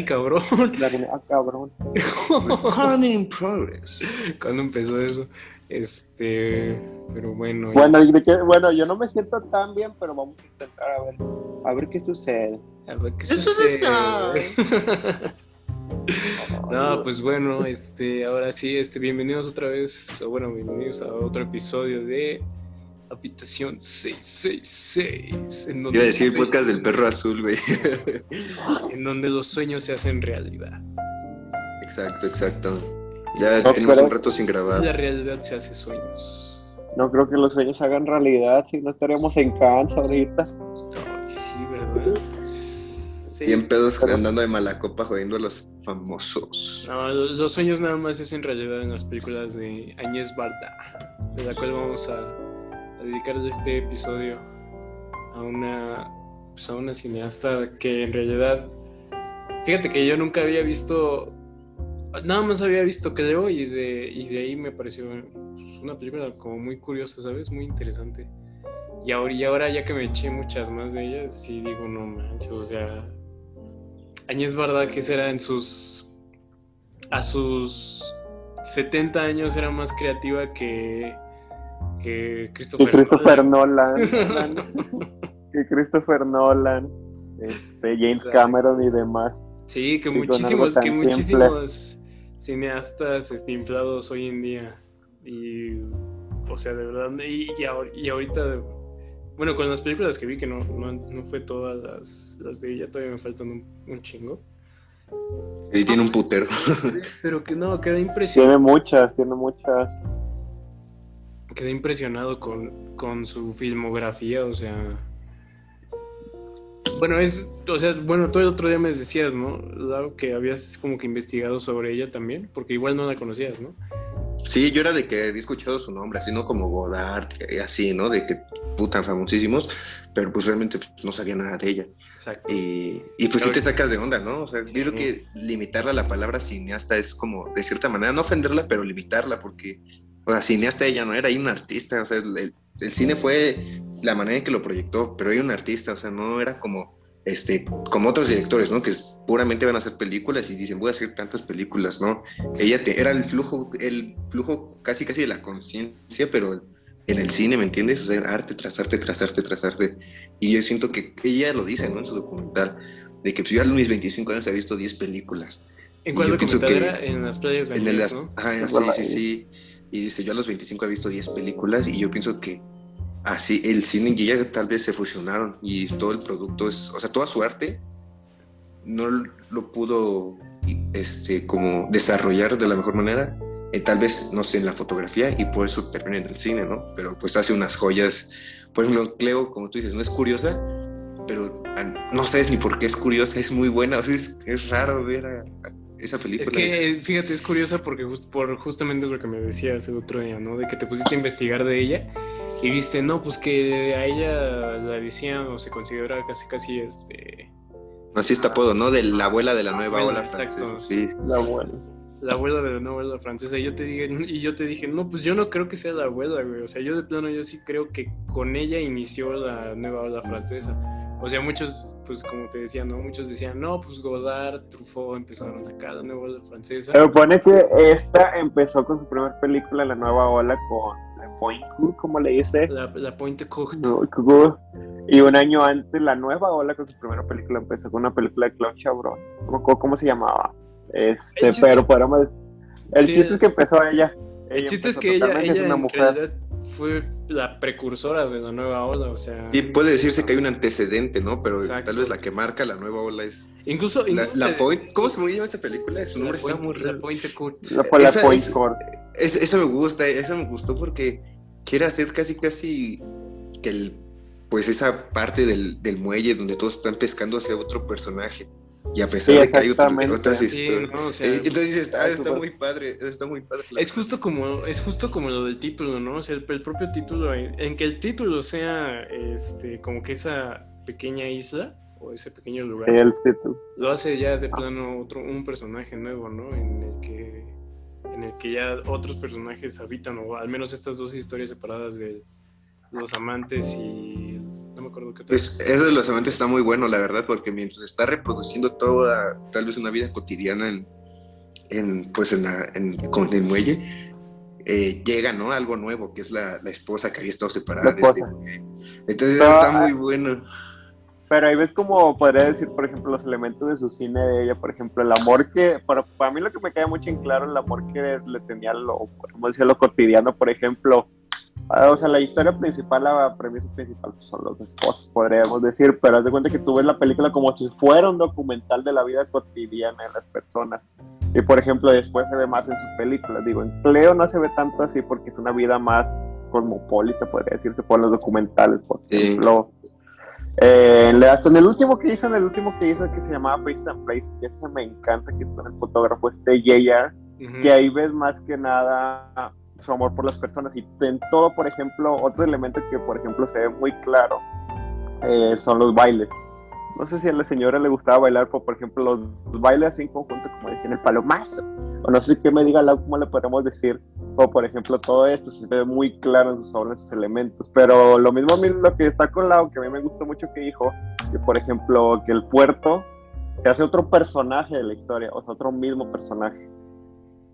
Ay, cabrón. ah, cabrón. In progress. ¿Cuándo empezó eso? Este, pero bueno. Bueno, bueno, yo no me siento tan bien, pero vamos a intentar a ver, a ver qué sucede. A ver qué Eso sucede. No, pues bueno, este, ahora sí, este, bienvenidos otra vez, o bueno, bienvenidos a otro episodio de Habitación 666. En donde, Iba a decir el podcast del perro azul, güey. en donde los sueños se hacen realidad. Exacto, exacto. Ya No, tenemos pero- un rato sin grabar. La realidad se hace sueños. No creo que los sueños se hagan realidad, si no estaríamos en Cannes ahorita. Ay, sí, ¿verdad? Sí. Bien pedos andando de mala copa jodiendo a los famosos. No, los, los sueños nada más se hacen realidad en las películas de Añez Barda, de la cual vamos a, dedicarle este episodio a una, pues a una cineasta que en realidad, fíjate que yo nunca había visto, nada más había visto Creo y de, y de ahí me pareció pues, una película como muy curiosa, ¿sabes? Muy interesante. Y ahora, y ahora ya que me eché muchas más de ellas, sí digo, no manches, o sea, Añez Barda que será en sus a sus 70 años era más creativa que que Que Christopher, Christopher Nolan. Nolan. que Christopher Nolan. Este, James Exacto. Cameron y demás. sí, que muchísimos que simple. muchísimos cineastas este, inflados hoy en día y o sea, de verdad y, y, ahor- y ahorita bueno, con las películas que vi que no, no, no fue todas las, las de ella, todavía me faltan un, un chingo. Y tiene un putero. Pero que no, quedé impresionado. Tiene muchas, tiene muchas. Quedé impresionado con, con su filmografía, o sea. Bueno, es. O sea, bueno, todo el otro día me decías, ¿no? Lau, que habías como que investigado sobre ella también, porque igual no la conocías, ¿no? Sí, yo era de que había escuchado su nombre, así, ¿no? Como Godard, y así, ¿no? De que putan famosísimos, pero pues realmente pues, no sabía nada de ella. Exacto. Y, y pues sí te sacas de onda, ¿no? O sea, Sí. yo creo que limitarla a la palabra cineasta es como, de cierta manera, no ofenderla, pero limitarla, porque, o sea, cineasta ella no era, hay un artista, o sea, el, el- cine fue la manera en que lo proyectó, pero hay un artista, o sea, no era como, este, como otros directores, ¿no? Que puramente van a hacer películas y dicen, voy a hacer tantas películas, ¿no? Ella te- era el flujo, el flujo casi, casi de la conciencia, pero en el cine, ¿me entiendes? O sea, arte tras arte, tras arte, tras arte. Y yo siento que ella lo dice, ¿no? En su documental, de que pues, yo a mis 25 años he visto 10 películas. ¿En cuál documental que era? En las playas de En el, Añez, las- ¿no? Es sí, sí, sí. Y dice, yo a los 25 he visto 10 películas y yo pienso que así el cine y ella tal vez se fusionaron y todo el producto es, o sea, toda su arte no lo pudo este, como desarrollar de la mejor manera. eh, tal vez, no sé, en la fotografía y por eso termina en el cine, ¿no? Pero pues hace unas joyas. Por ejemplo, Cleo, como tú dices, no es curiosa, pero ah, no sabes ni por qué es curiosa, es muy buena. O sea, es, es raro ver a- a esa película. Es que, fíjate, es curiosa porque just- por justamente lo que me decías el otro día, ¿no? De que te pusiste a investigar de ella y viste, no, pues que a ella la decían o se considera casi, casi, este... Así está apodo, ¿no? De la abuela de la nueva Abuela, ola francesa. exacto. Sí, La buena. la abuela de la nueva ola francesa. Y yo te dije, y yo te dije, no, pues yo no creo que sea la abuela, güey. O sea, yo de plano yo sí creo que con ella inició la nueva ola francesa. O sea, muchos, pues como te decía, ¿no? Muchos decían, no, pues Godard, Truffaut empezaron a sacar la nueva ola francesa. Se supone que esta empezó con su primera película, La Nueva Ola, con La Pointe, como le dice. La, la. No, Cucu. Y un año antes, La Nueva Ola, con su primera película, empezó con una película de Claude Chabrol. No me acuerdo cómo se llamaba. Este, El chiste- pero podemos... El Sí, chiste el- es que empezó ella. El chiste es que ella, ella es una en mujer. realidad fue la precursora de la nueva ola, o sea... Y puede decirse que hay un antecedente, ¿no? Pero Exacto. tal vez la que marca la nueva ola es. Incluso... La, incluso la se- Point- ¿Cómo se llama esa película? Su la nombre está Pointe- muy La raro. Pointe Courte. La, fue la Esa Point es- Court. Es- esa me gusta, esa me gustó porque quiere hacer casi, casi que el, pues esa parte del, del muelle donde todos están pescando hacia otro personaje. Y a pesar Sí, de que hay otras Sí, historias. ¿no? O sea, Entonces dices, ah, Ah, está súper. muy padre, está muy padre. Es justo como es justo como lo del título, ¿no? O sea, el, el propio título, en, en que el título sea este como que esa pequeña isla o ese pequeño lugar, Sí, el título. lo hace ya de plano otro un personaje nuevo, ¿no? En el que en el que ya otros personajes habitan o al menos estas dos historias separadas de los amantes y no me acuerdo qué tal. Pues eso de los amantes está muy bueno, la verdad, porque mientras está reproduciendo toda, tal vez una vida cotidiana en, en pues en, la, en con el muelle, eh, llega, ¿no? Algo nuevo, que es la, la esposa que había estado separada. La de este. Entonces está ah, muy bueno. Pero ahí ves como podría decir, por ejemplo, los elementos de su cine de ella, por ejemplo, el amor que, para, para mí lo que me queda mucho en claro, el amor que le tenía lo, podemos decir, lo cotidiano, por ejemplo, o sea, la historia principal, la premisa principal pues, son los esposos, podríamos decir, pero haz de cuenta que tú ves la película como si fuera un documental de la vida cotidiana de las personas. Y por ejemplo, después se ve más en sus películas. Digo, en Cleo no se ve tanto así porque es una vida más cosmopolita, podría decirse, por los documentales, por Sí. ejemplo. Eh, en hasta el último que hizo, en el último que hizo, que se llamaba Face and Place, que ese me encanta, que es con el fotógrafo este JR, que ahí ves más que nada su amor por las personas. Y en todo, por ejemplo, otro elemento que, por ejemplo, se ve muy claro eh, son los bailes. No sé si a la señora le gustaba bailar, pero, por ejemplo, los, bailes así en conjunto, como decían, el palomazo. O no sé qué me diga, Lau, cómo le podemos decir. O, por ejemplo, todo esto se ve muy claro en sus obras, en sus elementos. Pero lo mismo a mí, lo que está con Lau, que a mí me gustó mucho que dijo, que, por ejemplo, que el puerto se hace otro personaje de la historia, o sea, otro mismo personaje.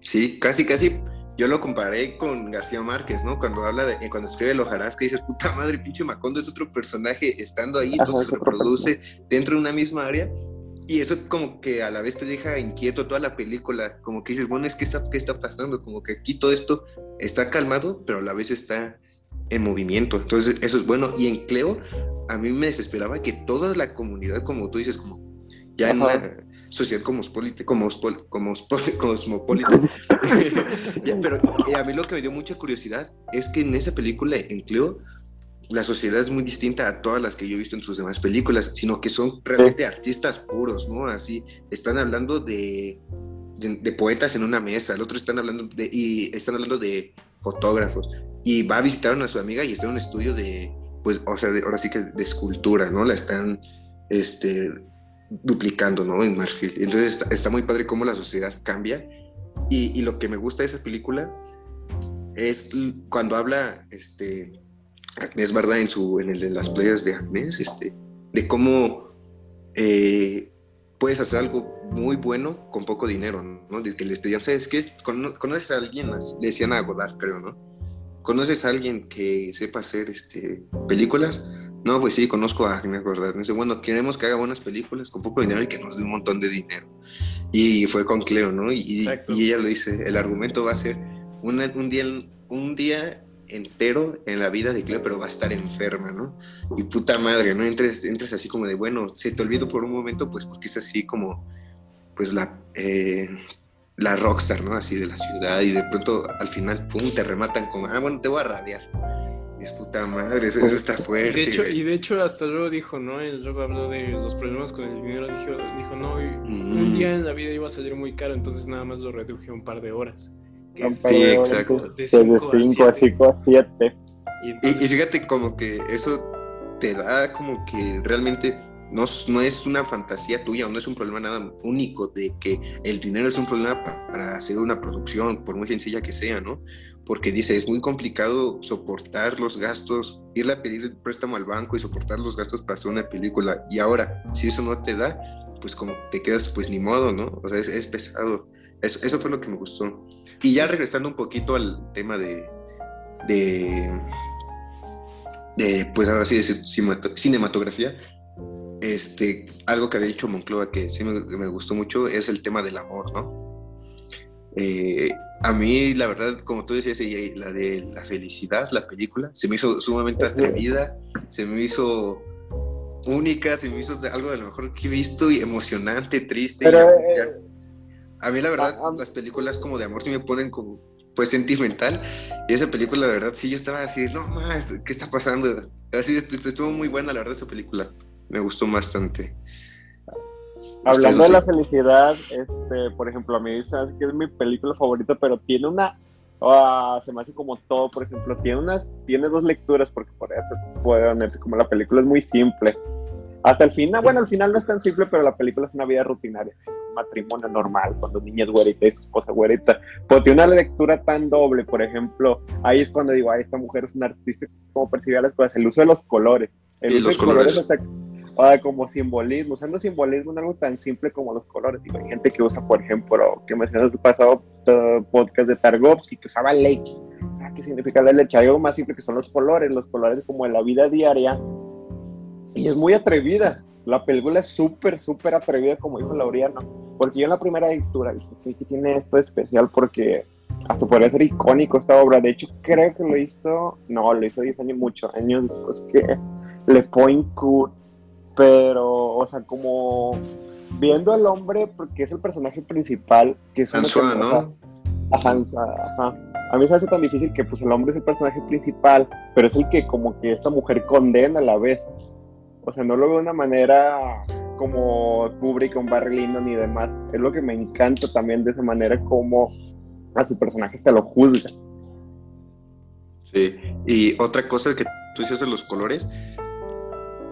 Sí, casi, casi. Yo lo comparé con García Márquez, ¿no? Cuando habla de, eh, cuando escribe el hojarasca, dices, puta madre, pinche Macondo es otro personaje estando ahí, Ajá, entonces otro reproduce dentro de una misma área. Y eso como que a la vez te deja inquieto toda la película, como que dices, bueno, es que está, ¿qué está pasando? Como que aquí todo esto está calmado, pero a la vez está en movimiento. Entonces, eso es bueno. Y en Cleo, a mí me desesperaba que toda la comunidad, como tú dices, como ya en Ajá. una sociedad cosmopolita, cosmopol- cosmopol- cosmopolita, ya, pero eh, a mí lo que me dio mucha curiosidad es que en esa película, en Cleo, la sociedad es muy distinta a todas las que yo he visto en sus demás películas, sino que son realmente artistas puros, ¿no? Así, están hablando de, de, de poetas en una mesa, el otro están hablando de, y están hablando de fotógrafos, y va a visitar a su amiga y está en un estudio de, pues, o sea, de- ahora sí que de escultura, ¿no? La están, este, duplicando, ¿no? En marfil. Entonces está, está muy padre cómo la sociedad cambia, y, lo que me gusta de esa película es cuando habla, este, Agnés Barda en, su, en de las playas de Agnés, este, de cómo eh, puedes hacer algo muy bueno con poco dinero, ¿no? De que les pedían, ¿sabes qué? Cono- ¿Conoces a alguien? Le decían a Godard, creo, ¿no? ¿Conoces a alguien que sepa hacer este, películas? No, pues sí, conozco a Godard. Me dice, bueno, queremos que haga buenas películas con poco dinero y que nos dé un montón de dinero. Y fue con Cleo, ¿no? Y, y- ella lo dice, el argumento va a ser una- un, día, un día entero en la vida de Cleo, pero va a estar enferma, ¿no? Y puta madre, ¿no? Entres, entres así como de, bueno, se te olvidó por un momento, pues porque es así como, pues la, eh, la rockstar, ¿no? Así de la ciudad y de pronto al final, pum, te rematan con, ah, bueno, te voy a radiar. Es puta madre, eso, eso está fuerte. De hecho, güey. y de hecho hasta luego dijo, ¿no? Él luego habló de los problemas con el dinero, dijo, dijo no, y un día en la vida iba a salir muy caro, entonces nada más lo reduje a un par de horas. Que es- Sí, exacto. De Desde cinco a 5 a siete. 5 a 7. Y Y, y fíjate como que eso te da como que realmente no, no es una fantasía tuya no es un problema nada único de que el dinero es un problema pa- para hacer una producción, por muy sencilla que sea, ¿no? Porque dice, es muy complicado soportar los gastos, irle a pedir el préstamo al banco y soportar los gastos para hacer una película. Y ahora, si eso no te da, pues como te quedas, pues ni modo, ¿no? O sea, es, es pesado. Eso, eso fue lo que me gustó. Y ya regresando un poquito al tema de, de, de pues ahora sí, de cinemat- cinematografía, este, algo que había dicho Moncloa que sí me, me gustó mucho es el tema del amor, ¿no? Eh, a mí, la verdad, como tú decías, la de la felicidad, la película, se me hizo sumamente atrevida, se me hizo única, se me hizo algo de lo mejor que he visto y emocionante, triste. Pero, y a- eh, a mí la verdad, ah, ah. las películas como de amor sí me ponen como, pues, sentimental. Y esa película, la verdad, sí, yo estaba así, no más, ¿qué está pasando? Así, est- est- estuvo muy buena, la verdad, esa película. Me gustó bastante. Hablando de la felicidad, este, por ejemplo, a mí sabes que es mi película favorita, pero tiene una, ah, se me hace como todo, por ejemplo, tiene unas, tiene dos lecturas, porque por eso puede ponerse como la película es muy simple. Hasta el final, bueno, al final no es tan simple, pero la película es una vida rutinaria, un matrimonio normal, cuando niña es güerita y su esposa es güerita. Pero tiene una lectura tan doble, por ejemplo, ahí es cuando digo, ay, esta mujer es una artista, como percibía las cosas, el uso de los colores. El Sí, uso los de colores colores. hasta- ah, como simbolismo, usando simbolismo en algo tan simple como los colores. Digo, hay gente que usa, por ejemplo, que mencionas el pasado eh, podcast de Targovsky, que usaba leche. O sea, ¿qué significa la leche? Hay algo más simple que son los colores, los colores como en la vida diaria. Y es muy atrevida. La película es súper, súper atrevida, como dijo Laureano. Porque yo en la primera lectura dije, "¿Qué- ¿qué tiene esto especial? Porque hasta podría ser icónico esta obra. De hecho, creo que lo hizo, no, lo hizo 10 años, muchos años después que Le Point Court. Pero, o sea, como viendo al hombre, porque es el personaje principal, que es ¿no? Ajá, ajá. A mí se hace tan difícil que pues el hombre es el personaje principal, pero es el que como que esta mujer condena a la vez. O sea, no lo veo de una manera como Kubrick con Barry Lyndon y demás. Es lo que me encanta también de esa manera como a su personaje se lo juzga. Sí, y otra cosa que tú dices de los colores,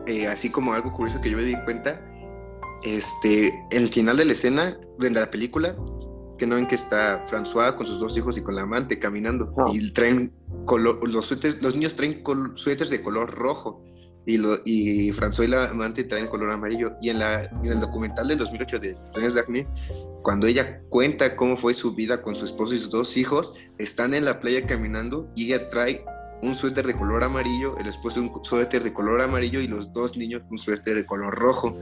eh, así como algo curioso que yo me di cuenta, este, el final de la escena de la película, que no ven que está François con sus dos hijos y con la amante caminando, No. y traen color, los, suéteres- los niños traen col- suéteres de color rojo, y, lo, y François y la amante traen color amarillo, y en, la, en el documental del 2008 de Renes Daphne, cuando ella cuenta cómo fue su vida con su esposo y sus dos hijos, están en la playa caminando y ella trae un suéter de color amarillo, el esposo un suéter de color amarillo y los dos niños un suéter de color rojo.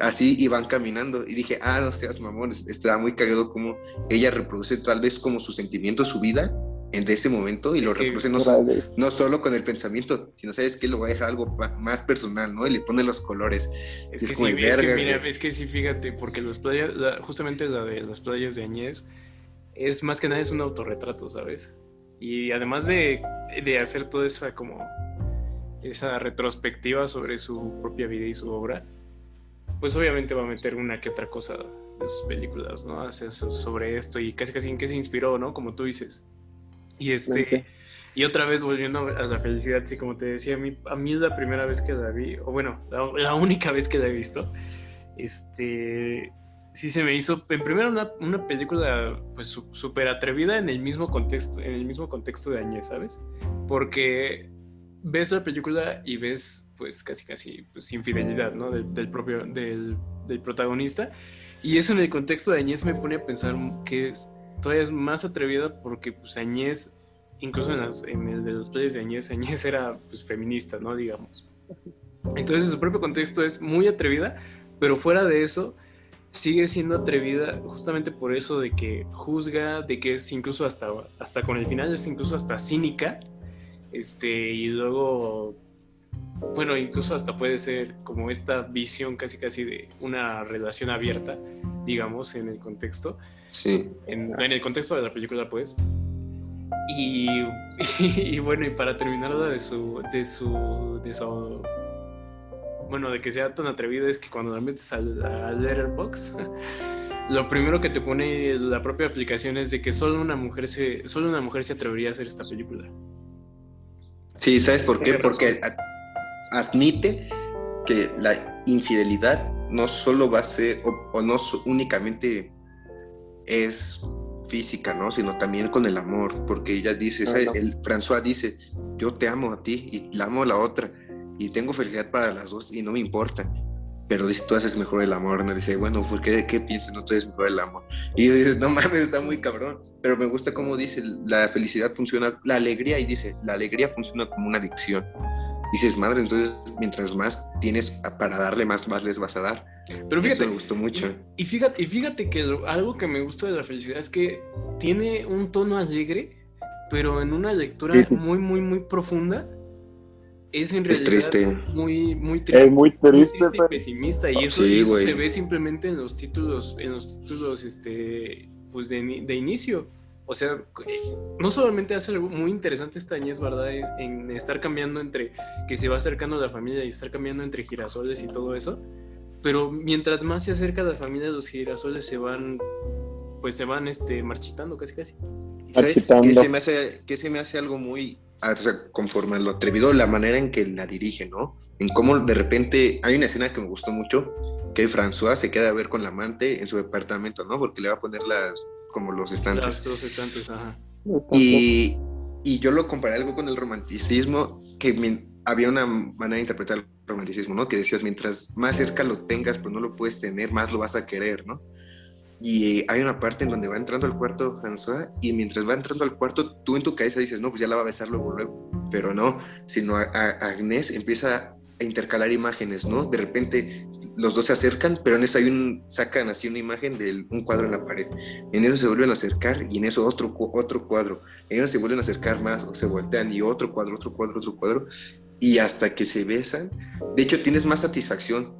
Así iban caminando y dije, ah, no seas mamón, es- está muy cagado como ella reproduce tal vez como su sentimiento, su vida en ese momento y lo reproduce no, no solo con el pensamiento, sino sabes que lo va a dejar algo más personal, ¿no? Y le pone los colores. Es Es que como sí, de es que verga, mira, es que sí, fíjate, porque las playas, la- justamente la de las playas de Añez, es más que nada es un autorretrato, ¿sabes? Y además de, de hacer toda esa como esa retrospectiva sobre su propia vida y su obra, pues obviamente va a meter una que otra cosa de sus películas, ¿no? Hacer so- sobre esto y casi casi en qué se inspiró, ¿no? Como tú dices. Y este, Ok. y otra vez volviendo a la felicidad, sí, como te decía, a mí, a mí es la primera vez que la vi, o bueno, la, la única vez que la he visto. Este, sí se me hizo, en primero una, una película pues súper atrevida en el mismo contexto, en el mismo contexto de Añez, ¿sabes? Porque ves la película y ves pues casi casi pues infidelidad, ¿no? Del, del propio, del, del protagonista. Y eso en el contexto de Añez me pone a pensar que es, todavía es más atrevida porque pues Añez, incluso en, las, en el de las playas de Añez, Añez era pues feminista, ¿no? Digamos. Entonces en su propio contexto es muy atrevida, pero fuera de eso sigue siendo atrevida justamente por eso de que juzga, de que es incluso hasta, hasta con el final es incluso hasta cínica, este, y luego, bueno, incluso hasta puede ser como esta visión casi casi de una relación abierta, digamos, en el contexto Sí. en, en el contexto de la película, pues. Y, y bueno, y para terminar de su, de su, de su, bueno, de que sea tan atrevido es que cuando la metes al, al Letterboxd, lo primero que te pone la propia aplicación es de que solo una mujer se, solo una mujer se atrevería a hacer esta película. Sí, ¿sabes por qué? Porque admite que la infidelidad no solo va a ser, o, o no únicamente es física, ¿no? Sino también con el amor, porque ella dice, ¿sabes? Ajá. el François dice, yo te amo a ti y la amo a la otra y tengo felicidad para las dos y no me importa. Pero dice, tú haces mejor el amor, ¿no? Dice, bueno, ¿por qué, qué piensas? No tú haces mejor el amor. Y dices, no mames, está muy cabrón. Pero me gusta cómo dice, la felicidad funciona, la alegría, y dice, la alegría funciona como una adicción. Dices, madre, entonces mientras más tienes para darle, más, más les vas a dar. Pero Eso fíjate, me gustó mucho. Y, y fíjate, y fíjate que lo- algo que me gusta de la felicidad es que tiene un tono alegre, pero en una lectura muy, muy, muy profunda. Es en Es realidad triste. muy, muy triste. Es muy muy triste, triste y pero- pesimista. Y eso, Sí, y eso se ve simplemente en los títulos, en los títulos este, pues de, de inicio. O sea, eh, no solamente hace algo muy interesante esta Añez, ¿verdad? En, en estar cambiando entre que se va acercando a la familia y estar cambiando entre girasoles y todo eso. Pero mientras más se acerca a la familia, los girasoles se van, pues se van este, marchitando casi casi. ¿Y ¿Sabes Marchitando. qué se, me hace, qué se me hace algo muy, o sea, conforme a lo atrevido, la manera en que la dirige, ¿no? En cómo de repente, hay una escena que me gustó mucho, que François se queda a ver con la amante en su departamento, ¿no? Porque le va a poner las, como los estantes. Las dos estantes, ajá. Y, y yo lo comparé algo con el romanticismo, que mi- había una manera de interpretarlo romanticismo, ¿no? Que decías, mientras más cerca lo tengas, pues no lo puedes tener, más lo vas a querer, ¿no? Y hay una parte en donde va entrando al cuarto François y mientras va entrando al cuarto, tú en tu cabeza dices, no, pues ya la va a besar luego, luego. Pero no, sino a, a Agnès empieza a intercalar imágenes, ¿no? De repente los dos se acercan, pero en eso hay un, sacan así una imagen de un cuadro en la pared. En eso se vuelven a acercar y en eso otro, otro cuadro. En eso se vuelven a acercar más o se voltean y otro cuadro, otro cuadro, otro cuadro. Y hasta que se besan, de hecho tienes más satisfacción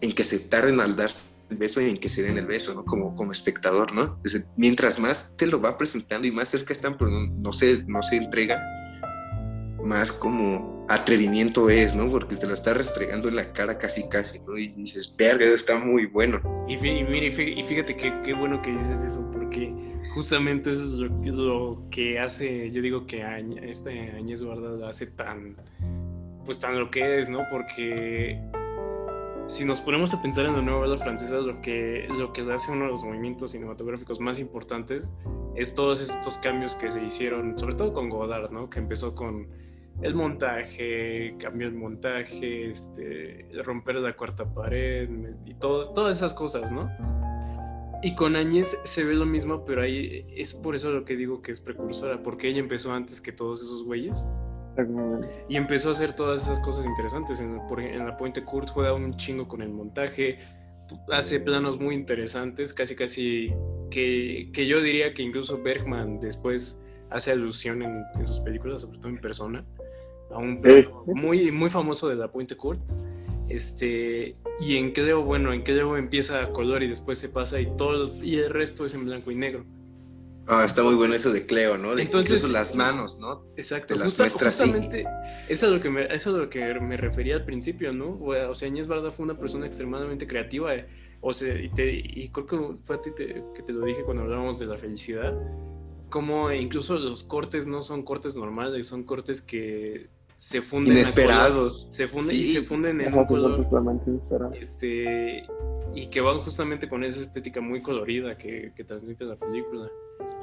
en que se tarden al darse el beso y en que se den el beso, ¿no? Como, como espectador, ¿no? mientras más te lo va presentando y más cerca están, pero no, no, se, no se entrega, más como atrevimiento es, ¿no? Porque te lo está restregando en la cara casi, casi, ¿no? Y dices, verga, está muy bueno. Y, y, fíjate qué, qué bueno que dices eso, porque justamente eso es lo, que hace, yo digo que este Añez Guarda hace tan, pues tan lo que es, ¿no? Porque si nos ponemos a pensar en la nueva ola francesa, lo que, lo que hace uno de los movimientos cinematográficos más importantes es todos estos cambios que se hicieron, sobre todo con Godard, ¿no? Que empezó con el montaje, cambio el montaje, este, romper la cuarta pared y todo, todas esas cosas, ¿no? Y con Áñez se ve lo mismo, pero ahí es por eso lo que digo que es precursora, porque ella empezó antes que todos esos güeyes. Y empezó a hacer todas esas cosas interesantes. En, en la Puente Kurt juega un chingo con el montaje, hace planos muy interesantes, casi casi que, que yo diría que incluso Bergman después hace alusión en, en sus películas, sobre todo en persona a un perro muy, muy famoso de la Puente Court. Este, y en Cleo, bueno, en Cleo empieza a color y después se pasa y todo, y el resto es en blanco y negro. Ah, está muy bueno eso de Cleo, ¿no? De entonces las manos, ¿no? Exacto, las justamente eso es, lo que me, eso es lo que me refería al principio, ¿no? O sea, Inés Barda fue una persona extremadamente creativa, eh, o sea, y, te, y, creo que fue a ti que te lo dije cuando hablábamos de la felicidad, como incluso los cortes no son cortes normales, son cortes que se funden inesperados se funden y se funden en un color este y que van justamente con esa estética muy colorida que, que transmite la película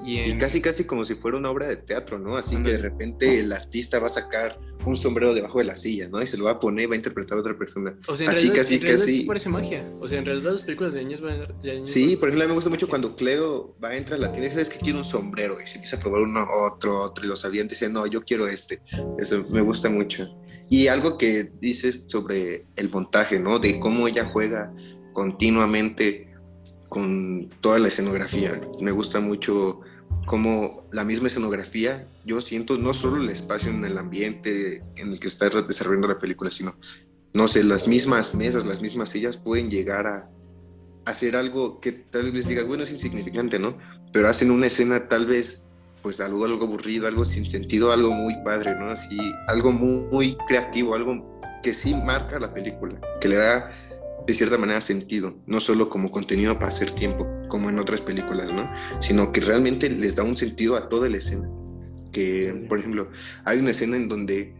y, casi, casi como si fuera una obra de teatro, ¿no? Así que de repente el artista va a sacar un sombrero debajo de la silla, ¿no? Y se lo va a poner, va a interpretar a otra persona. O sea, en Así realidad, casi, en casi. parece magia. O sea, en realidad las películas de años van a... Sí, por ejemplo, a mí me gusta mucho cuando Cleo va a entrar a la tienda y sabes que quiere un sombrero y se empieza a probar uno, otro, otro, y los aviantes dicen, no, yo quiero este. Eso me gusta mucho. Y algo que dices sobre el montaje, ¿no? De cómo ella juega continuamente con toda la escenografía. Me gusta mucho como la misma escenografía, yo siento no solo el espacio en el ambiente en el que está desarrollando la película, sino, no sé, las mismas mesas, las mismas sillas pueden llegar a hacer algo que tal vez digas, bueno, es insignificante, ¿no? Pero hacen una escena tal vez, pues algo, algo aburrido, algo sin sentido, algo muy padre, ¿no? Así, algo muy, muy creativo, algo que sí marca la película, que le da de cierta manera sentido, no solo como contenido para hacer tiempo, como en otras películas, ¿no? Sino que realmente les da un sentido a toda la escena. Que, por ejemplo, hay una escena en donde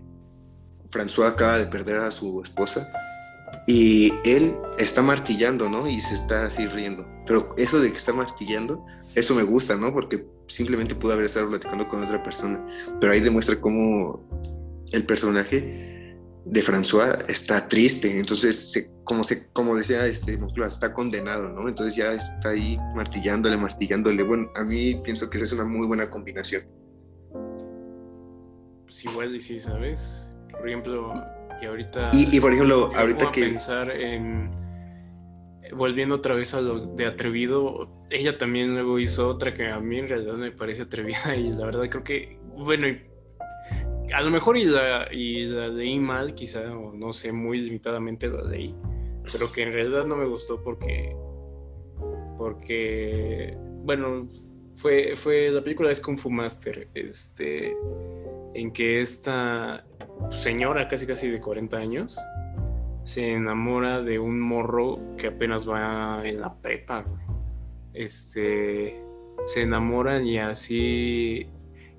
François acaba de perder a su esposa y él está martillando, ¿no? Y se está así riendo. Pero eso de que está martillando, eso me gusta, ¿no? Porque simplemente pudo haber estado platicando con otra persona. Pero ahí demuestra cómo el personaje de François está triste, entonces como, se, como decía este está condenado, ¿no? Entonces ya está ahí martillándole, martillándole. Bueno, a mí pienso que esa es una muy buena combinación. Pues igual y sí, ¿sabes? Por ejemplo, y ahorita... Y, por ejemplo, ahorita que... pensar en... Volviendo otra vez a lo de atrevido, ella también luego hizo otra que a mí en realidad me parece atrevida y la verdad creo que, bueno, a lo mejor y la, y la leí mal, quizá, o no sé, muy limitadamente la leí, pero que en realidad no me gustó porque, porque, bueno, fue, fue la película es Kung Fu Master, este, en que esta señora casi casi de 40 años se enamora de un morro que apenas va en la prepa, este, se enamoran y así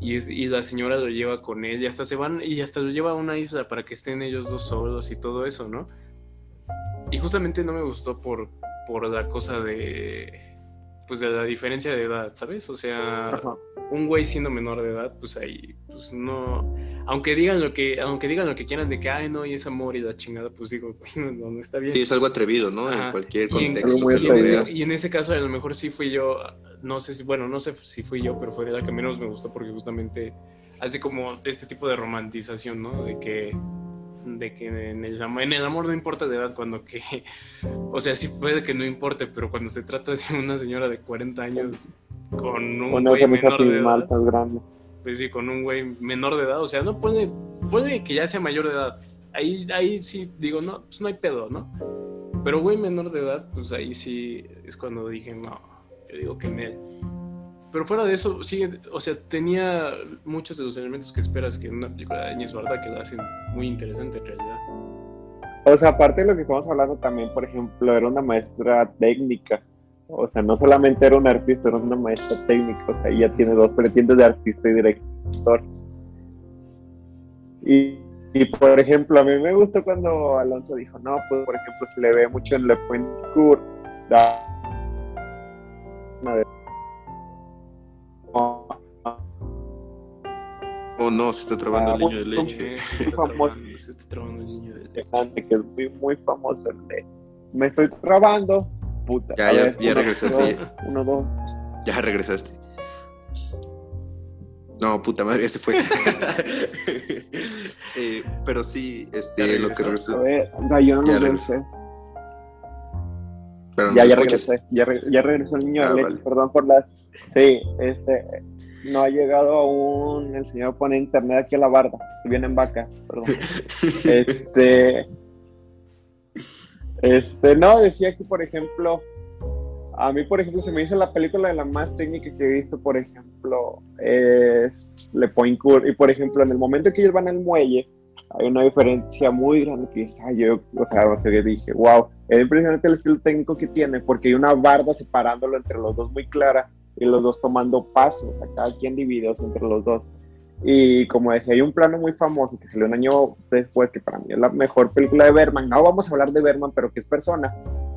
y, la señora lo lleva con él y hasta se van y hasta lo lleva a una isla para que estén ellos dos solos y todo eso, ¿no? Y justamente no me gustó por, por la cosa de pues de la diferencia de edad, ¿sabes? O sea, un güey siendo menor de edad, pues ahí, pues no, aunque digan lo que, aunque digan lo que quieran de que, ay, no, y es amor y la chingada, pues digo, no, no está bien. Sí, es algo atrevido, ¿no? En cualquier y en, contexto. y, que en ese, y en ese caso a lo mejor sí fui yo, no sé si, bueno, no sé si fui yo, pero fue la que menos me gustó porque justamente hace como este tipo de romantización, ¿no? De que de que en el, am- en el amor no importa de edad, cuando que, o sea, sí puede que no importe, pero cuando se trata de una señora de 40 años con un Una güey menor de mal edad, grande. pues sí, con un güey menor de edad, o sea, no puede, puede que ya sea mayor de edad, ahí, ahí sí digo, no, pues no hay pedo, ¿no? Pero güey menor de edad, pues ahí sí es cuando dije, no, digo que me... Pero fuera de eso, sí, o sea, tenía muchos de los elementos que esperas que en una película de Añez Barda que la hacen muy interesante en realidad. O sea, aparte de lo que estamos hablando también, por ejemplo, era una maestra técnica. O sea, no solamente era una artista, era una maestra técnica. O sea, ella tiene dos vertientes de artista y director. Y, y, por ejemplo, a mí me gustó cuando Alonso dijo, no, pues por ejemplo, se le ve mucho en Le Point Cour. De- Oh, no, se está trabando Ah, el niño de leche. Se está trabando, se está trabando el niño del- interesante, que es muy, famoso el de me estoy trabando, puta. Ya, ya- ver, ya uno, regresaste. dos, uno, dos. Ya regresaste. No, puta madre, ya se fue. Eh, pero sí, ¿Ya este, lo que regresó? A ver, no, yo no lo regresé. Pero Ya, ¿nos ya regresé, ya, re- ya regresó el niño Ah, de leche, vale. perdón por las... Sí, este, no ha llegado aún, el señor pone internet aquí a la barda, viene en vaca, perdón. este, este, no, decía que, por ejemplo, a mí, por ejemplo, se me hizo la película de la más técnica que he visto, por ejemplo, es Le Point Court, y por ejemplo, en el momento que ellos van al muelle, hay una diferencia muy grande que está, yo, o sea, o sea, que dije, wow, es impresionante el estilo técnico que tiene, porque hay una barda separándolo entre los dos muy clara, y los dos tomando pasos, o sea, cada quien divididos entre los dos. Y como decía, hay un plano muy famoso que salió un año después, que para mí es la mejor película de Berman. No vamos a hablar de Berman, pero que es persona,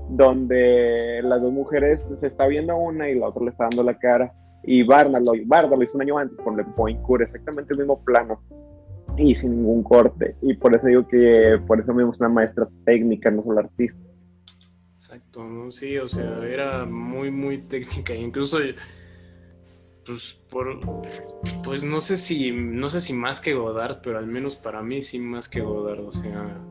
donde las dos mujeres se está viendo una y la otra le está dando la cara. Y Barna lo, lo hizo un año antes con Le Point Court, exactamente el mismo plano y sin ningún corte. Y por eso digo que por eso mismo es una maestra técnica, no solo artista. Exacto, ¿no? Sí, o sea, era muy, muy técnica. Incluso, pues, por, pues no sé si, no sé si más que Godard, pero al menos para mí sí más que Godard, o sea,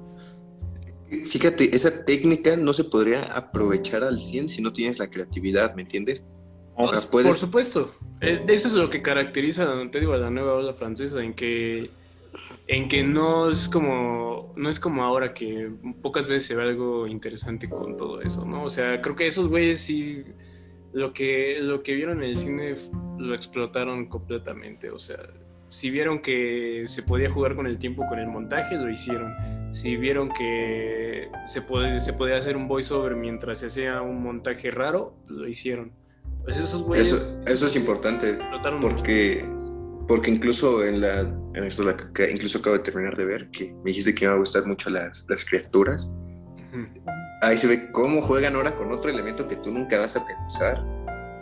Fíjate, esa técnica no se podría aprovechar al 100 si no tienes la creatividad, ¿me entiendes? O sea, puedes- Por supuesto. Eh, eso es lo que caracteriza, te digo, a la nueva ola francesa, en que, en que no es como, no es como ahora que pocas veces se ve algo interesante con todo eso, ¿no? O sea, creo que esos güeyes sí, lo que, lo que vieron en el cine lo explotaron completamente. O sea, si vieron que se podía jugar con el tiempo, con el montaje, lo hicieron. Si vieron que se, puede, se podía hacer un voiceover mientras se hacía un montaje raro, lo hicieron. Pues esos güeyes Eso, eso es importante, porque- porque incluso en la, en esto la que incluso acabo de terminar de ver, que me dijiste que me va a gustar mucho las, las criaturas, ahí se ve cómo juegan ahora con otro elemento que tú nunca vas a pensar,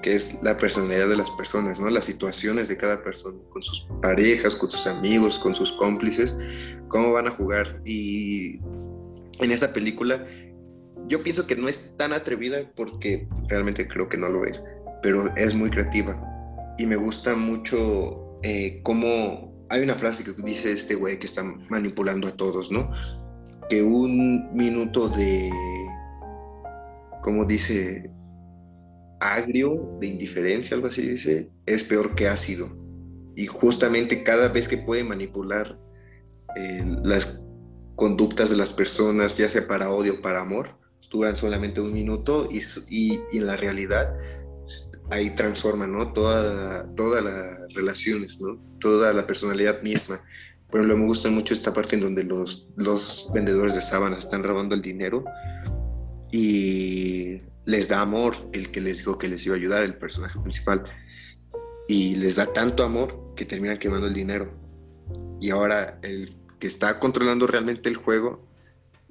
que es la personalidad de las personas, ¿no? Las situaciones de cada persona, con sus parejas, con sus amigos, con sus cómplices, cómo van a jugar. Y en esa película, yo pienso que no es tan atrevida porque realmente creo que no lo es, pero es muy creativa. Y me gusta mucho eh, cómo hay una frase que dice este güey que está manipulando a todos, ¿no? Que un minuto de, como dice, agrio, de indiferencia, algo así dice, es peor que ácido. Y justamente cada vez que puede manipular eh, las conductas de las personas, ya sea para odio o para amor, duran solamente un minuto y, y- y en la realidad ahí transforma, ¿no? Toda, todas las relaciones, ¿no? Toda la personalidad misma. Por ejemplo, me gusta mucho esta parte en donde los, los vendedores de sábanas están robando el dinero y les da amor el que les dijo que les iba a ayudar, el personaje principal. Y les da tanto amor que terminan quemando el dinero. Y ahora el que está controlando realmente el juego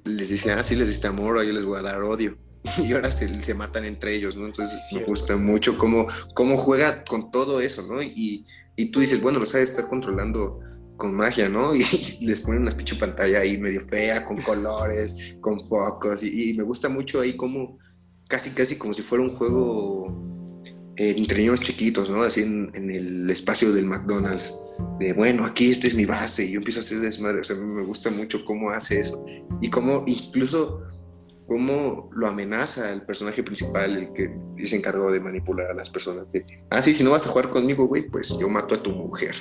les dice, ah, sí les diste amor, yo les voy a dar odio. y ahora se, se matan entre ellos, ¿no? Entonces me gusta mucho cómo, cómo juega con todo eso, ¿no? Y, y tú dices, bueno, lo sabe estar controlando con magia, ¿no? Y les ponen una pinche pantalla ahí medio fea, con colores, con focos, y, me gusta mucho ahí como, casi, casi como si fuera un juego eh, entre niños chiquitos, ¿no? Así en, en, el espacio del McDonald's, de bueno, aquí esta es mi base, y yo empiezo a hacer desmadre, o sea, me gusta mucho cómo hace eso, y cómo incluso cómo lo amenaza el personaje principal, el que se encargó de manipular a las personas. De, ah, sí, si no vas a jugar conmigo, güey, pues yo mato a tu mujer.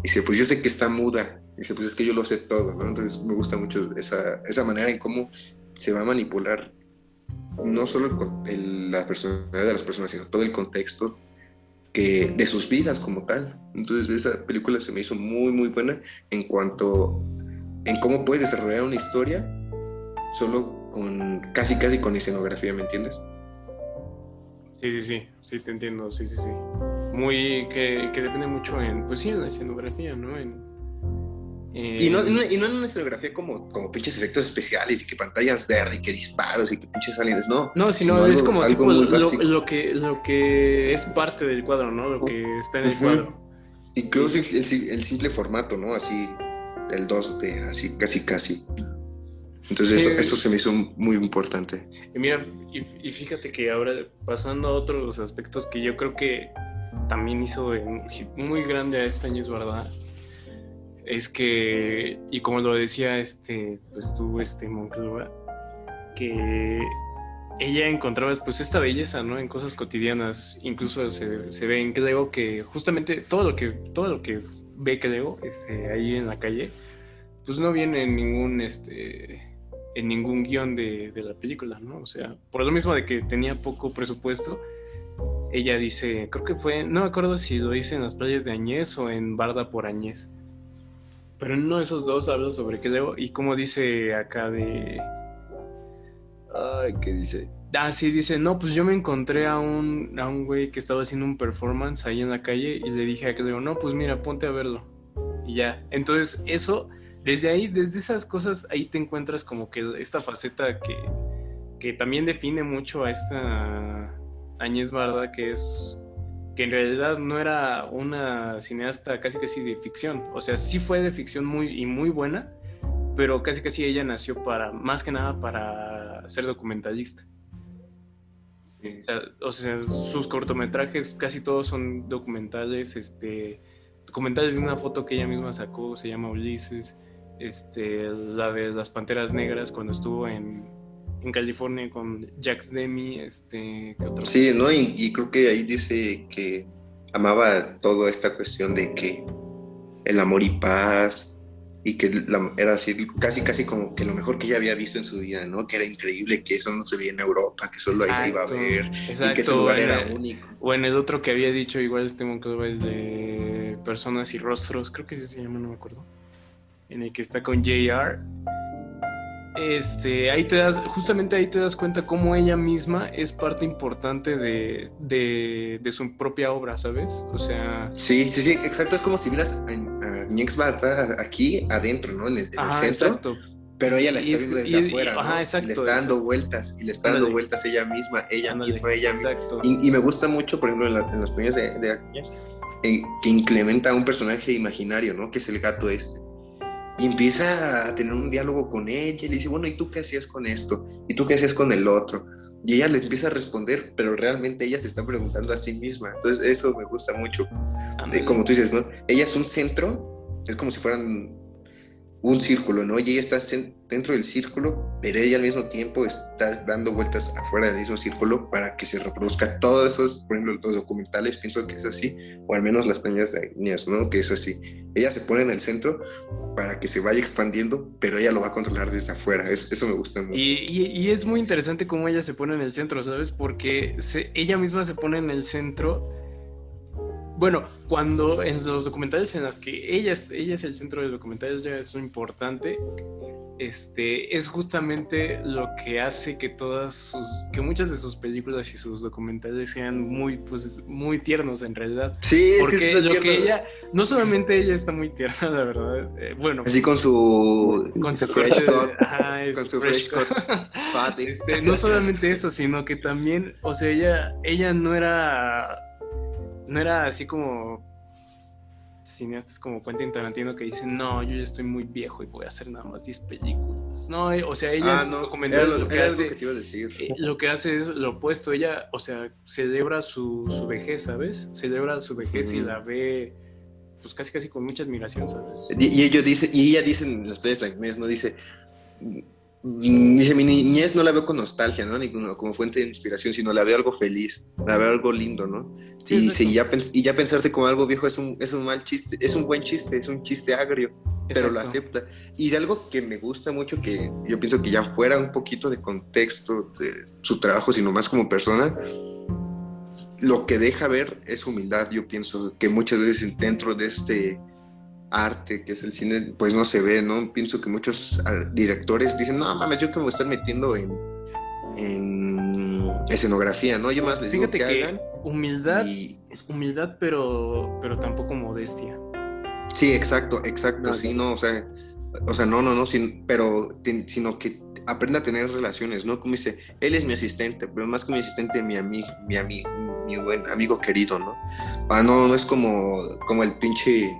Y dice, pues yo sé que está muda. Y dice, pues es que yo lo sé todo, ¿no? Entonces me gusta mucho esa, esa manera en cómo se va a manipular no solo el, la personalidad de las personas, sino todo el contexto que, de sus vidas como tal. Entonces esa película se me hizo muy, muy buena en cuanto en cómo puedes desarrollar una historia solo con casi, casi con escenografía, ¿me entiendes? Sí, sí, sí, sí, te entiendo, sí, sí, sí muy que, que, depende mucho en, pues sí, en la escenografía, ¿no? En, Y, no, y, no, en una escenografía como, como pinches efectos especiales y que pantallas verdes y que disparos y que pinches aliens, no. No, sino, es como tipo lo, lo, que, lo que es parte del cuadro, ¿no? Lo que está en el cuadro. Incluso el, el, simple formato, ¿no? Así, el 2D, así, casi, casi. Entonces eso, eso, se me hizo muy importante. Y mira, y, y, fíjate que ahora pasando a otros aspectos que yo creo que también hizo muy grande a esta es verdad es que, y como lo decía este, pues tú, este Monclova, que ella encontraba pues esta belleza, ¿no? En cosas cotidianas, incluso se, se ve en Cleo que justamente todo lo que, todo lo que ve Cleo este, ahí en la calle, pues no viene en ningún, este, en ningún guion de, de la película, ¿no? O sea, por lo mismo de que tenía poco presupuesto, ella dice, creo que fue, no me acuerdo si lo dice en las playas de Añez o en Barda por Añez. Pero en uno de esos dos habla sobre qué y como dice acá de... Ay, ¿qué dice? Ah, sí, dice, no, pues yo me encontré a un, a un güey que estaba haciendo un performance ahí en la calle y le dije a que no, pues mira, ponte a verlo. Y ya. Entonces, eso, desde ahí, desde esas cosas, ahí te encuentras como que esta faceta que, que también define mucho a esta Añez Barda, que es que en realidad no era una cineasta casi casi de ficción, o sea, sí fue de ficción muy y muy buena, pero casi casi ella nació para, más que nada para ser documentalista. O sea, sus cortometrajes casi todos son documentales, este, documentales de una foto que ella misma sacó, se llama Ulises, este, la de las Panteras Negras cuando estuvo en, en California con Jax Demi, este. Sí, ¿no? Y, creo que ahí dice que amaba toda esta cuestión de que el amor y paz y que era así, casi casi como que lo mejor que ella había visto en su vida, ¿no? Que era increíble, que eso no se veía en Europa, que solo ahí se iba a ver y que ese lugar era único. O en el otro que había dicho, igual este es de Personas y Rostros, creo que ese se llama, no me acuerdo, en el que está con JR este, ahí te das, justamente ahí te das cuenta cómo ella misma es parte importante de, de, su propia obra, ¿sabes? O sea... Sí, sí, sí, exacto, es como si vieras a, mi ex aquí adentro, ¿no? En el, centro. Pero ella la está viendo desde afuera, ajá, exacto, y le está dando vueltas, y le está dando vueltas ella misma, ella misma, ella misma. Y, y, me gusta mucho, por ejemplo, en, las primeras de, de eh, que incrementa a un personaje imaginario, ¿no? Que es el gato este y empieza a tener un diálogo con ella y le dice, bueno, ¿y tú qué hacías con esto? ¿Y tú qué hacías con el otro? Y ella le empieza a responder, pero realmente ella se está preguntando a sí misma. Entonces eso me gusta mucho. como tú dices, ¿no? Ella es un centro, es como si fueran un círculo, ¿no? Y ella está dentro del círculo, pero ella al mismo tiempo está dando vueltas afuera del mismo círculo para que se reproduzca todos esos, por ejemplo, los documentales, pienso que es así, o al menos las de niñas, ¿no? Que es así. Ella se pone en el centro para que se vaya expandiendo, pero ella lo va a controlar desde afuera. eso me gusta mucho. Y, y, es muy interesante cómo ella se pone en el centro, ¿sabes? Porque ella misma se pone en el centro bueno, cuando en los documentales en las que ella es, ella es el centro de los documentales, ya es importante, este, es justamente lo que hace que todas sus, que muchas de sus películas y sus documentales sean muy, pues, muy tiernos en realidad. Sí, porque lo que ella, no solamente ella está muy tierna, la verdad. Eh, bueno, así con su, con su fresh corte de- cut, ajá, es con su fresh cut. Este, no solamente eso, sino que también, o sea, ella, ella no era, no era así como cineastas como Quentin Tarantino que dicen, no, yo ya estoy muy viejo y voy a hacer nada más 10 películas. No, eh, o sea, ella Ah, no, era, lo, lo que era hace, que te iba a decir. eh, lo que hace es lo opuesto. Ella, o sea, celebra su, su vejez, ¿sabes? Celebra su vejez y Ujú. la ve, pues casi casi con mucha admiración, ¿sabes? Y, y ellos dicen, y ella dice en las playas de niñez, ¿no? Dice, mm, dice, mi niñez no la veo con nostalgia, ¿no? Ni como, fuente de inspiración, sino la veo algo feliz, la veo algo lindo, ¿no? Sí, y, exacto. dice, y, ya, y ya pensarte como algo viejo es un, es un mal chiste, es un buen chiste, es un chiste agrio, pero lo Exacto. acepta. Y de algo que me gusta mucho, que yo pienso que ya fuera un poquito de contexto de su trabajo, sino más como persona, lo que deja ver es humildad. Yo pienso que muchas veces dentro de este arte que es el cine, pues no se ve, ¿no? Pienso que muchos ah, directores dicen, no mames, yo que me voy a estar metiendo en, en escenografía, ¿no? Yo más les Fíjate digo que, que hagan. humildad, Y... humildad, pero, pero tampoco modestia. Sí, exacto, exacto, No, sí, no, o sea, o sea, no, no, no, sin- pero ten- sino que aprenda a tener relaciones, ¿no? Como dice, él es mi asistente, pero más que mi asistente, mi amigo, mi amigo, mi buen amigo querido, ¿no? Ah, no, no es como, como el pinche,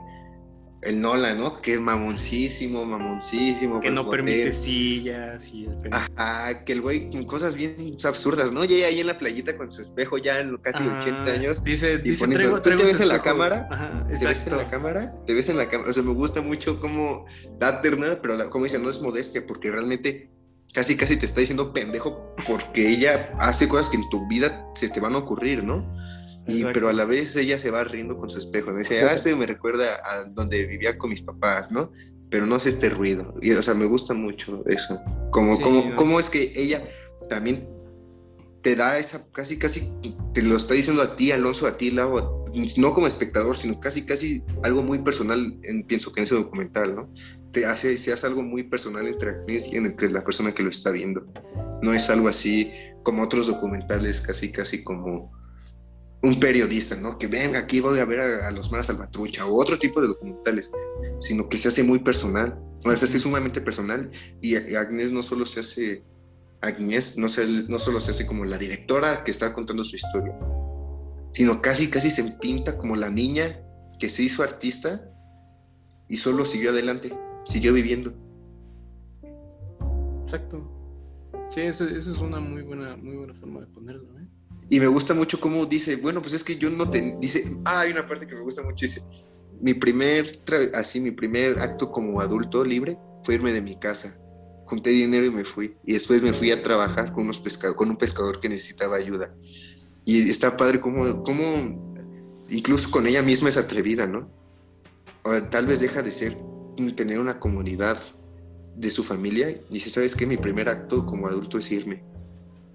el Nola, ¿no? Que es mamoncísimo, mamoncísimo. Que no permite sillas y el. Ajá, que el güey con cosas bien absurdas, ¿no? Ya ahí en la playita con su espejo, ya en casi Ah, 80 años. Dice, dice, poniendo- traigo, ¿tú te ves en la cámara? Ajá, ¿Te ves en exacto. la cámara? ¿Te ves en la cámara? O sea, me gusta mucho cómo da ternura, pero la- como dice, no es modestia, porque realmente casi casi te está diciendo pendejo porque ella hace cosas que en tu vida se te van a ocurrir, ¿no? Y, pero a la vez ella se va riendo con su espejo. Me dice, ah, este me recuerda a donde vivía con mis papás, ¿no? Pero no hace este ruido. Y, o sea, me gusta mucho eso. Como, Sí, como, cómo es que ella también te da esa, casi, casi, te lo está diciendo a ti, Alonso, a ti, Lau, no como espectador, sino casi, casi algo muy personal, en- pienso que en ese documental, ¿no? Te hace, se hace algo muy personal entre actriz y entre la persona que lo está viendo. No es algo así como otros documentales, casi, casi como un periodista, ¿no? Que venga, aquí voy a ver a, a los maras salvatrucha o otro tipo de documentales, sino que se hace muy personal, o sea, se hace sumamente personal y y Agnes no solo se hace, Agnes no, se, no solo se hace como la directora que está contando su historia, sino casi, casi se pinta como la niña que se hizo artista y solo siguió adelante, siguió viviendo. Exacto. Sí, eso, eso es una muy buena, muy buena forma de ponerlo, ¿eh? Y me gusta mucho cómo dice, bueno, pues es que yo no te... Dice, ah, hay una parte que me gusta mucho, dice, mi primer, así, mi primer acto como adulto libre fue irme de mi casa. Junté dinero y me fui. Y después me fui a trabajar con, unos pescado- con un pescador que necesitaba ayuda. Y está padre cómo, cómo incluso con ella misma es atrevida, ¿no? O tal vez deja de ser, tener una comunidad de su familia y dice, ¿sabes qué? Mi primer acto como adulto es irme.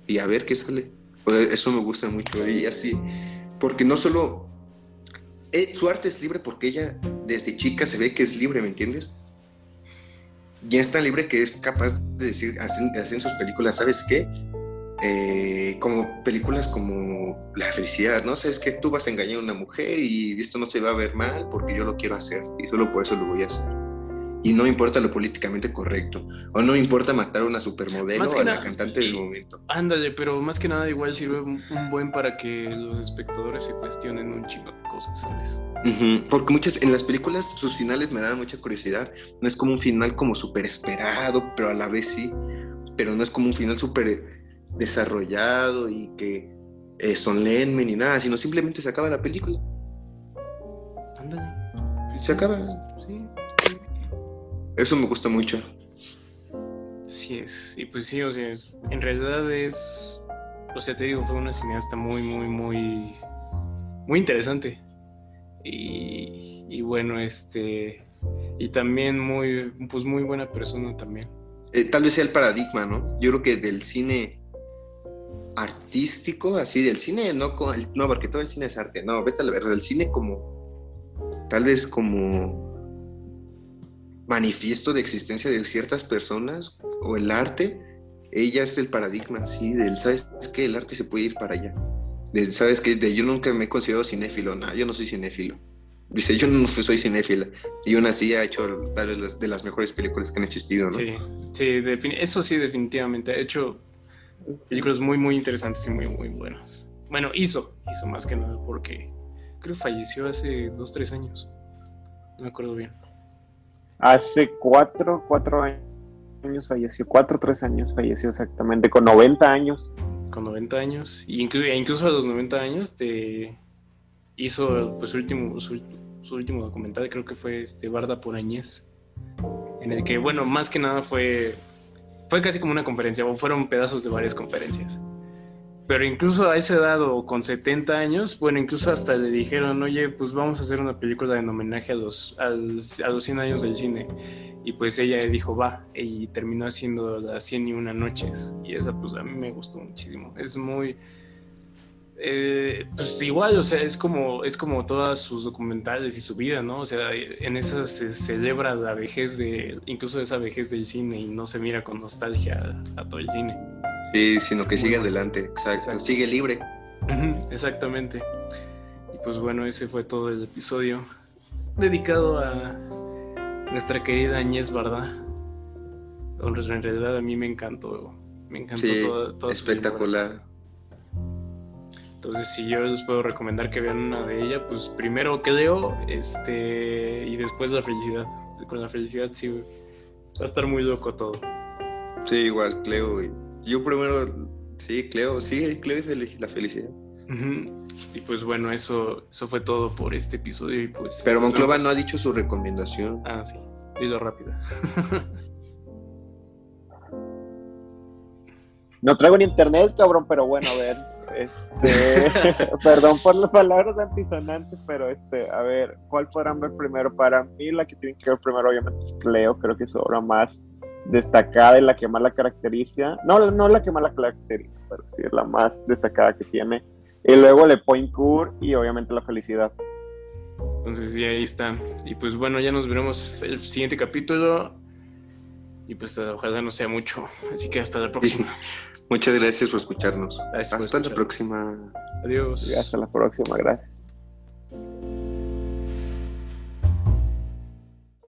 Y a ver qué sale. Sea, Eso me gusta mucho de ella, sí. Porque no solo... eh, su arte es libre porque ella desde chica se ve que es libre, ¿me entiendes? Ya es tan libre que es capaz de decir, hacen, hacen sus películas, ¿sabes qué? Eh, como películas como La felicidad, ¿no? Sabes que tú vas a engañar a una mujer y esto no se va a ver mal porque yo lo quiero hacer y solo por eso lo voy a hacer. Y no importa lo políticamente correcto, o no importa matar a una supermodelo o a la cantante del momento. Ándale, pero más que nada igual sirve un, un buen para que los espectadores se cuestionen un chingo de cosas, ¿sabes? Ujú, Porque muchas, en las películas sus finales me dan mucha curiosidad. No es como un final como súper esperado, pero a la vez sí. Pero no es como un final súper desarrollado y que eh, solemne ni nada, sino simplemente se acaba la película. Ándale. Se acaba. Eso me gusta mucho. Sí es. Y pues sí, o sea, en realidad es. O sea, te digo, fue una cineasta muy, muy, muy. Muy interesante. Y, y bueno, este. Y también muy. Pues muy buena persona también. Eh, tal vez sea el paradigma, ¿no? Yo creo que del cine artístico, así, del cine, no, no porque todo el cine es arte, no, vete a la verdad, del cine como, tal vez como manifiesto de existencia de ciertas personas o el arte, ella es el paradigma, sí, del, ¿sabes que El arte se puede ir para allá. ¿Sabes que Yo nunca me he considerado cinéfilo, no, yo no soy cinéfilo. Dice, yo no soy cinéfila. Y aún así ha hecho tal vez de las mejores películas que han existido, ¿no? Sí, sí eso sí, definitivamente. Ha hecho películas muy, muy interesantes y muy, muy buenas. Bueno, hizo, hizo más que nada porque creo que falleció hace dos, tres años. No me acuerdo bien. Hace cuatro, cuatro años falleció, cuatro tres años falleció exactamente, con 90 años. Con 90 años, y incluso a los 90 años te hizo pues su último, su, último documental, creo que fue este Barda por Añez, en el que, bueno, más que nada fue, fue casi como una conferencia, o fueron pedazos de varias conferencias. Pero incluso a esa edad o con 70 años, bueno, incluso hasta le dijeron, oye, pues vamos a hacer una película en homenaje a los, a los 100 años del cine. Y pues ella dijo, va, y terminó haciendo las 100 y una noches. Y esa pues a mí me gustó muchísimo. Es muy... Eh, pues igual, o sea, es como, es como todas sus documentales y su vida, ¿no? O sea, en esas se celebra la vejez de, incluso esa vejez del cine y no se mira con nostalgia a todo el cine. Sí, sino que sigue adelante, exacto. Sigue libre. Exactamente. Y pues bueno, ese fue todo el episodio dedicado a nuestra querida Añez Barda. En realidad a mí me encantó. Me encantó sí, toda, espectacular. Entonces, si yo les puedo recomendar que vean una de ella, pues primero que leo, este, y después la felicidad. Con la felicidad sí va a estar muy loco todo. Sí, igual, Cleo, y yo primero, sí, Cleo, sí, Cleo y la felicidad. Y pues bueno, eso, eso fue todo por este episodio. Y pues, Pero Monclova no ha dicho su recomendación. Ah, sí, dilo rápido. no traigo ni internet, cabrón, pero bueno, a ver. Este, perdón por las palabras antisonantes, pero este, a ver, ¿cuál podrán ver primero? Para mí la que tienen que ver primero obviamente es Cleo, creo que es su obra más destacada y la que más la caracteriza, no, no la que más la caracteriza, pero sí es la más destacada que tiene. Y luego Le Point Cour y obviamente la felicidad. Entonces, sí, ahí está. Y pues bueno, ya nos veremos el siguiente capítulo. Y pues ojalá no sea mucho. Así que hasta la próxima. Muchas gracias por escucharnos. hasta la próxima. Adiós. hasta la próxima, gracias.